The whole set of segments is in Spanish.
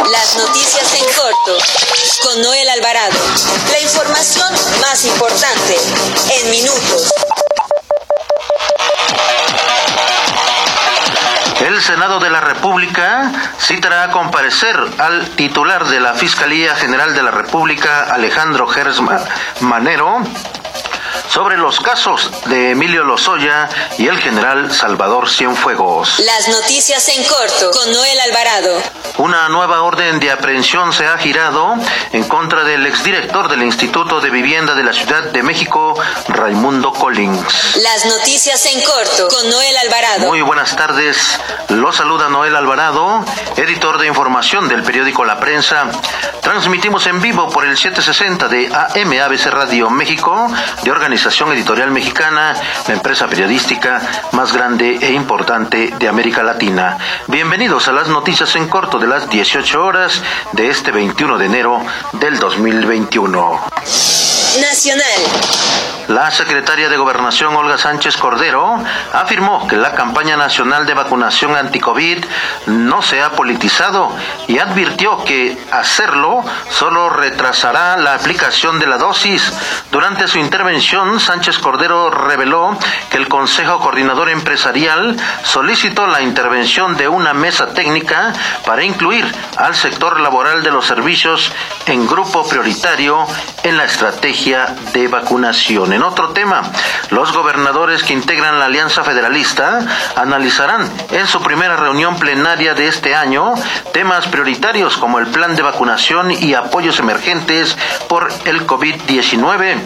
Las noticias en corto con Noel Alvarado. La información más importante en minutos. El Senado de la República citará a comparecer al titular de la Fiscalía General de la República, Alejandro Gers Manero, sobre los casos de Emilio Lozoya y el general Salvador Cienfuegos. Las noticias en corto con Noel Alvarado. Una nueva orden de aprehensión se ha girado en contra del exdirector del Instituto de Vivienda de la Ciudad de México, Raimundo Collins. Las noticias en corto con Noel Alvarado. Muy buenas tardes. Lo saluda Noel Alvarado, editor de información del periódico La Prensa. Transmitimos en vivo por el 760 de AM ABC Radio México, de Organización Editorial Mexicana, la empresa periodística más grande e importante de América Latina. Bienvenidos a las noticias en corto de las 18 horas de este 21 de enero del 2021. Nacional. La secretaria de Gobernación, Olga Sánchez Cordero, afirmó que la campaña nacional de vacunación anti-COVID no se ha politizado y advirtió que hacerlo solo retrasará la aplicación de la dosis. Durante su intervención, Sánchez Cordero reveló que el Consejo Coordinador Empresarial solicitó la intervención de una mesa técnica para incluir al sector laboral de los servicios en grupo prioritario en la estrategia de vacunación. En otro tema, los gobernadores que integran la Alianza Federalista analizarán en su primera reunión plenaria de este año temas prioritarios como el plan de vacunación y apoyos emergentes por el COVID-19.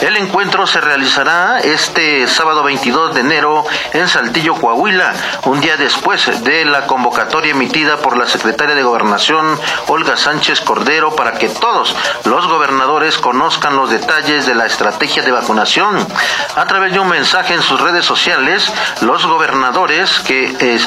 El encuentro se realizará este sábado 22 de enero en Saltillo, Coahuila, un día después de la convocatoria emitida por la secretaria de Gobernación, Olga Sánchez Cordero, para que todos los gobernadores conozcan los detalles de la estrategia de vacunación a través de un mensaje en sus redes sociales, los gobernadores que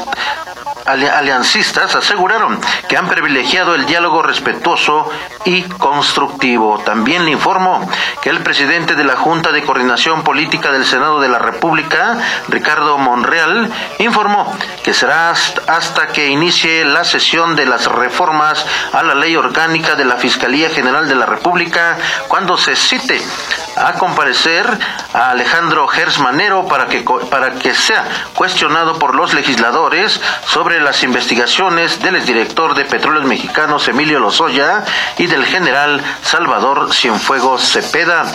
aliancistas aseguraron que han privilegiado el diálogo respetuoso y constructivo. También le informó que el presidente de la Junta de Coordinación Política del Senado de la República, Ricardo Monreal, informó que será hasta que inicie la sesión de las reformas a la ley orgánica de la Fiscalía General de la República cuando se cite a comparecer a Alejandro Gersmanero para que, para que sea cuestionado por los legisladores sobre las investigaciones del exdirector de Petróleos Mexicanos Emilio Lozoya y del general Salvador Cienfuegos Cepeda.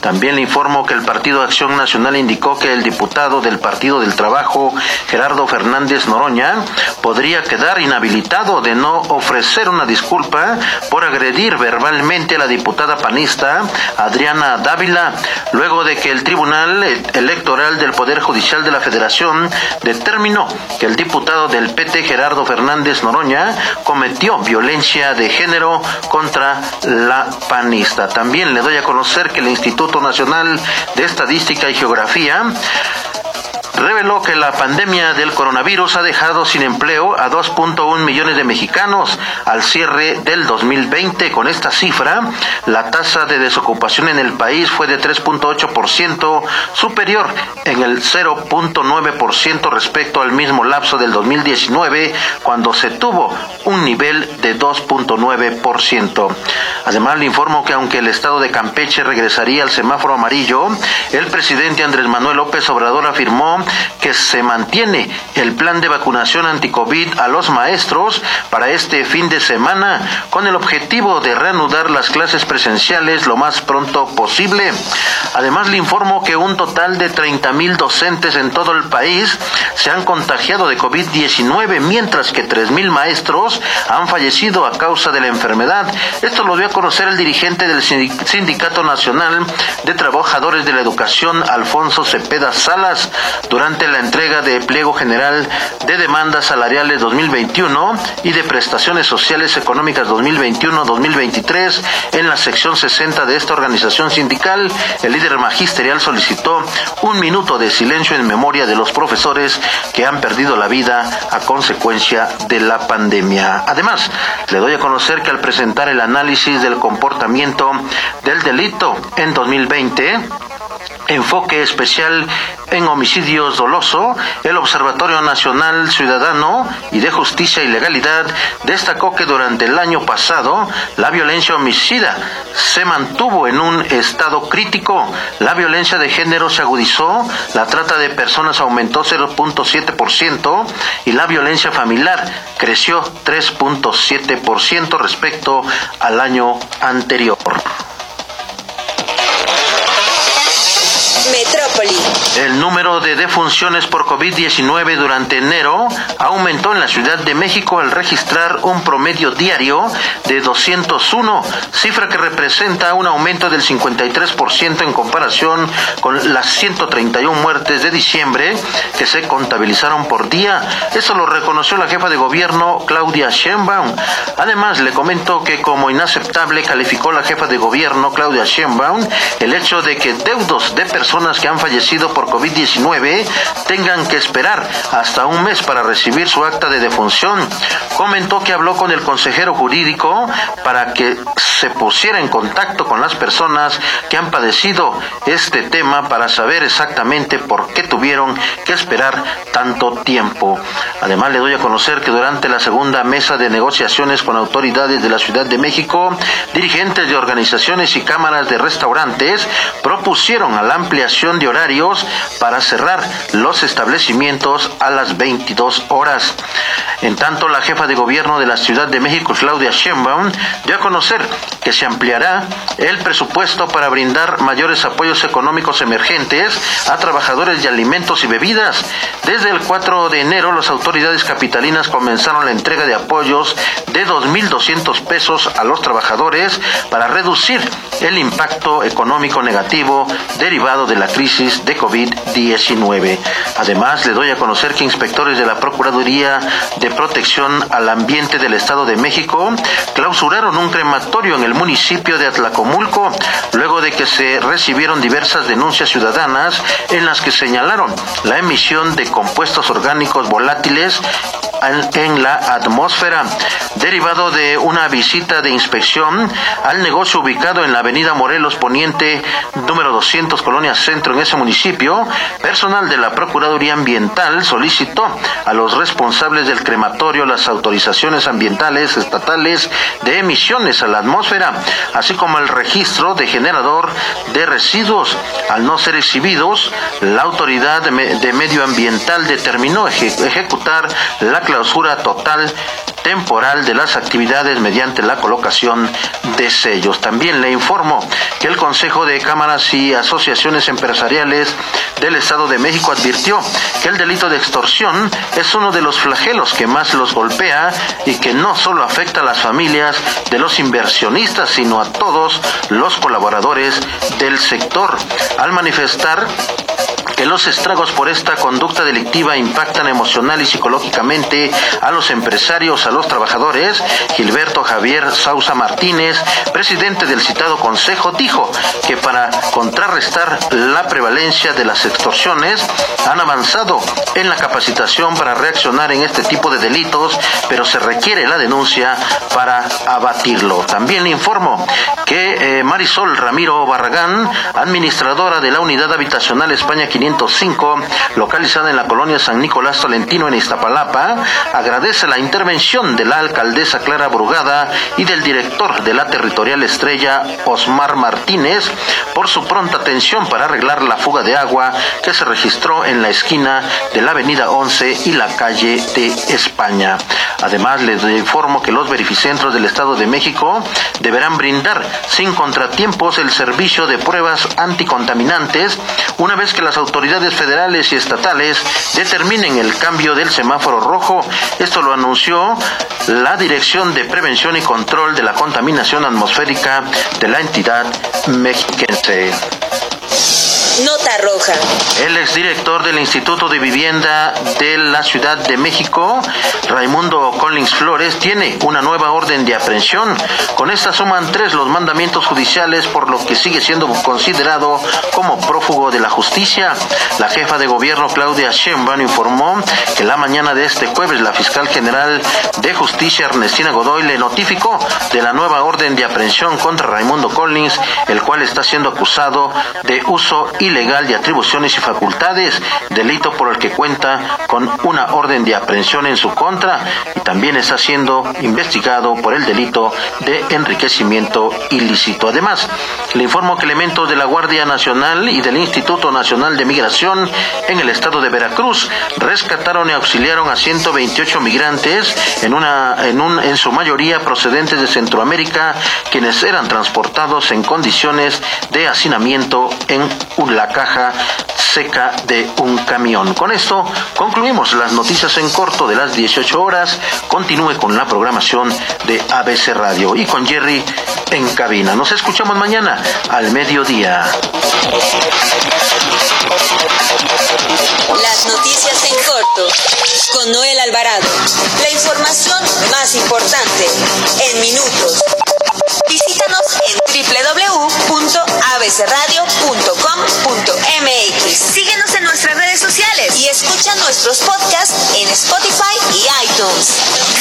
También le informo que el Partido Acción Nacional indicó que el diputado del Partido del Trabajo, Gerardo Fernández Noroña, podría quedar inhabilitado de no ofrecer una disculpa por agredir verbalmente a la diputada panista Adriana Dávila, luego de que el Tribunal Electoral del Poder Judicial de la Federación determinó que el diputado del PT, Gerardo Fernández Noroña, cometió violencia de género contra la panista. También le doy a conocer que el Instituto Nacional de Estadística y Geografía reveló que la pandemia del coronavirus ha dejado sin empleo a 2.1 millones de mexicanos al cierre del 2020. Con esta cifra, la tasa de desocupación en el país fue de 3.8% superior en el 0.9% respecto al mismo lapso del 2019, cuando se tuvo un nivel de 2.9%. Además, le informo que aunque el estado de Campeche regresaría al semáforo amarillo, el presidente Andrés Manuel López Obrador afirmó que se mantiene el plan de vacunación anticovid a los maestros para este fin de semana con el objetivo de reanudar las clases presenciales lo más pronto posible. Además le informo que un total de 30 mil docentes en todo el país se han contagiado de COVID-19, mientras que 3 mil maestros han fallecido a causa de la enfermedad. Esto lo dio a conocer el dirigente del Sindicato Nacional de Trabajadores de la Educación, Alfonso Cepeda Salas durante la entrega de pliego general de demandas salariales 2021 y de prestaciones sociales económicas 2021-2023 en la sección 60 de esta organización sindical, el líder magisterial solicitó un minuto de silencio en memoria de los profesores que han perdido la vida a consecuencia de la pandemia. Además, le doy a conocer que al presentar el análisis del comportamiento del delito en 2020, enfoque especial en homicidios doloso, el Observatorio Nacional Ciudadano y de Justicia y Legalidad destacó que durante el año pasado la violencia homicida se mantuvo en un estado crítico, la violencia de género se agudizó, la trata de personas aumentó 0.7% y la violencia familiar creció 3.7% respecto al año anterior. El número de defunciones por COVID-19 durante enero aumentó en la Ciudad de México al registrar un promedio diario de 201, cifra que representa un aumento del 53% en comparación con las 131 muertes de diciembre que se contabilizaron por día. Eso lo reconoció la jefa de gobierno Claudia Sheinbaum. Además, le comentó que como inaceptable calificó la jefa de gobierno Claudia Sheinbaum el hecho de que deudos de personas que han fallecido por COVID-19 tengan que esperar hasta un mes para recibir su acta de defunción. Comentó que habló con el consejero jurídico para que se pusiera en contacto con las personas que han padecido este tema para saber exactamente por qué tuvieron que esperar tanto tiempo. Además, le doy a conocer que durante la segunda mesa de negociaciones con autoridades de la Ciudad de México, dirigentes de organizaciones y cámaras de restaurantes propusieron a la ampliación de horarios para cerrar los establecimientos a las 22 horas. En tanto, la jefa de gobierno de la Ciudad de México, Claudia Sheinbaum, dio a conocer que se ampliará el presupuesto para brindar mayores apoyos económicos emergentes a trabajadores de alimentos y bebidas. Desde el 4 de enero, las autoridades capitalinas comenzaron la entrega de apoyos de 2.200 pesos a los trabajadores para reducir el impacto económico negativo derivado de la crisis de COVID-19. Además, le doy a conocer que inspectores de la Procuraduría de Protección al Ambiente del Estado de México clausuraron un crematorio en el municipio de Atlacomulco, luego de que se recibieron diversas denuncias ciudadanas en las que señalaron la emisión de compuestos orgánicos volátiles en la atmósfera, derivado de una visita de inspección al negocio ubicado en la avenida Morelos Poniente, número 200, Colonia Centro, en ese municipio, personal de la Procuraduría Ambiental solicitó a los responsables del crematorio las autorizaciones ambientales estatales de emisiones a la atmósfera, así como el registro de generador de residuos. Al no ser exhibidos, la autoridad de medio ambiental determinó ejecutar la clausura total temporal de las actividades mediante la colocación de sellos. También le informo que el Consejo de Cámaras y Asociaciones Empresariales del Estado de México advirtió que el delito de extorsión es uno de los flagelos que más los golpea y que no solo afecta a las familias de los inversionistas, sino a todos los colaboradores del sector. Al manifestar que los estragos por esta conducta delictiva impactan emocional y psicológicamente a los empresarios, a los trabajadores, Gilberto Javier Sausa Martínez, presidente del citado Consejo, dijo que para contrarrestar la prevalencia de las extorsiones han avanzado en la capacitación para reaccionar en este tipo de delitos, pero se requiere la denuncia para abatirlo. También le informo que eh, Marisol Ramiro Barragán, administradora de la Unidad Habitacional España 500, localizada en la colonia San Nicolás Tolentino en Iztapalapa, agradece la intervención de la alcaldesa Clara Brugada y del director de la territorial estrella Osmar Martínez por su pronta atención para arreglar la fuga de agua que se registró en la esquina de la avenida 11 y la calle de España. Además, les informo que los verificentros del Estado de México deberán brindar sin contratiempos el servicio de pruebas anticontaminantes una vez que las autoridades federales y estatales determinen el cambio del semáforo rojo. Esto lo anunció la Dirección de Prevención y Control de la Contaminación Atmosférica de la entidad mexiquense. Nota roja. El exdirector del Instituto de Vivienda de la Ciudad de México, Raimundo Collins Flores, tiene una nueva orden de aprehensión. Con esta suman tres los mandamientos judiciales, por lo que sigue siendo considerado como prófugo de la justicia. La jefa de gobierno, Claudia Sheinbaum, informó que la mañana de este jueves la fiscal general de justicia, Ernestina Godoy, le notificó de la nueva orden de aprehensión contra Raimundo Collins, el cual está siendo acusado de uso y ilegal de atribuciones y facultades, delito por el que cuenta con una orden de aprehensión en su contra y también está siendo investigado por el delito de enriquecimiento ilícito. Además, le informo que elementos de la Guardia Nacional y del Instituto Nacional de Migración en el estado de Veracruz rescataron y auxiliaron a 128 migrantes en una en un en su mayoría procedentes de Centroamérica quienes eran transportados en condiciones de hacinamiento en la caja seca de un camión. Con esto concluimos las noticias en corto de las 18 horas. Continúe con la programación de ABC Radio y con Jerry en cabina. Nos escuchamos mañana al mediodía. Las noticias en corto con Noel Alvarado. La información más importante en minutos. Visítanos en Síguenos en nuestras redes sociales y escucha nuestros podcasts en Spotify y iTunes.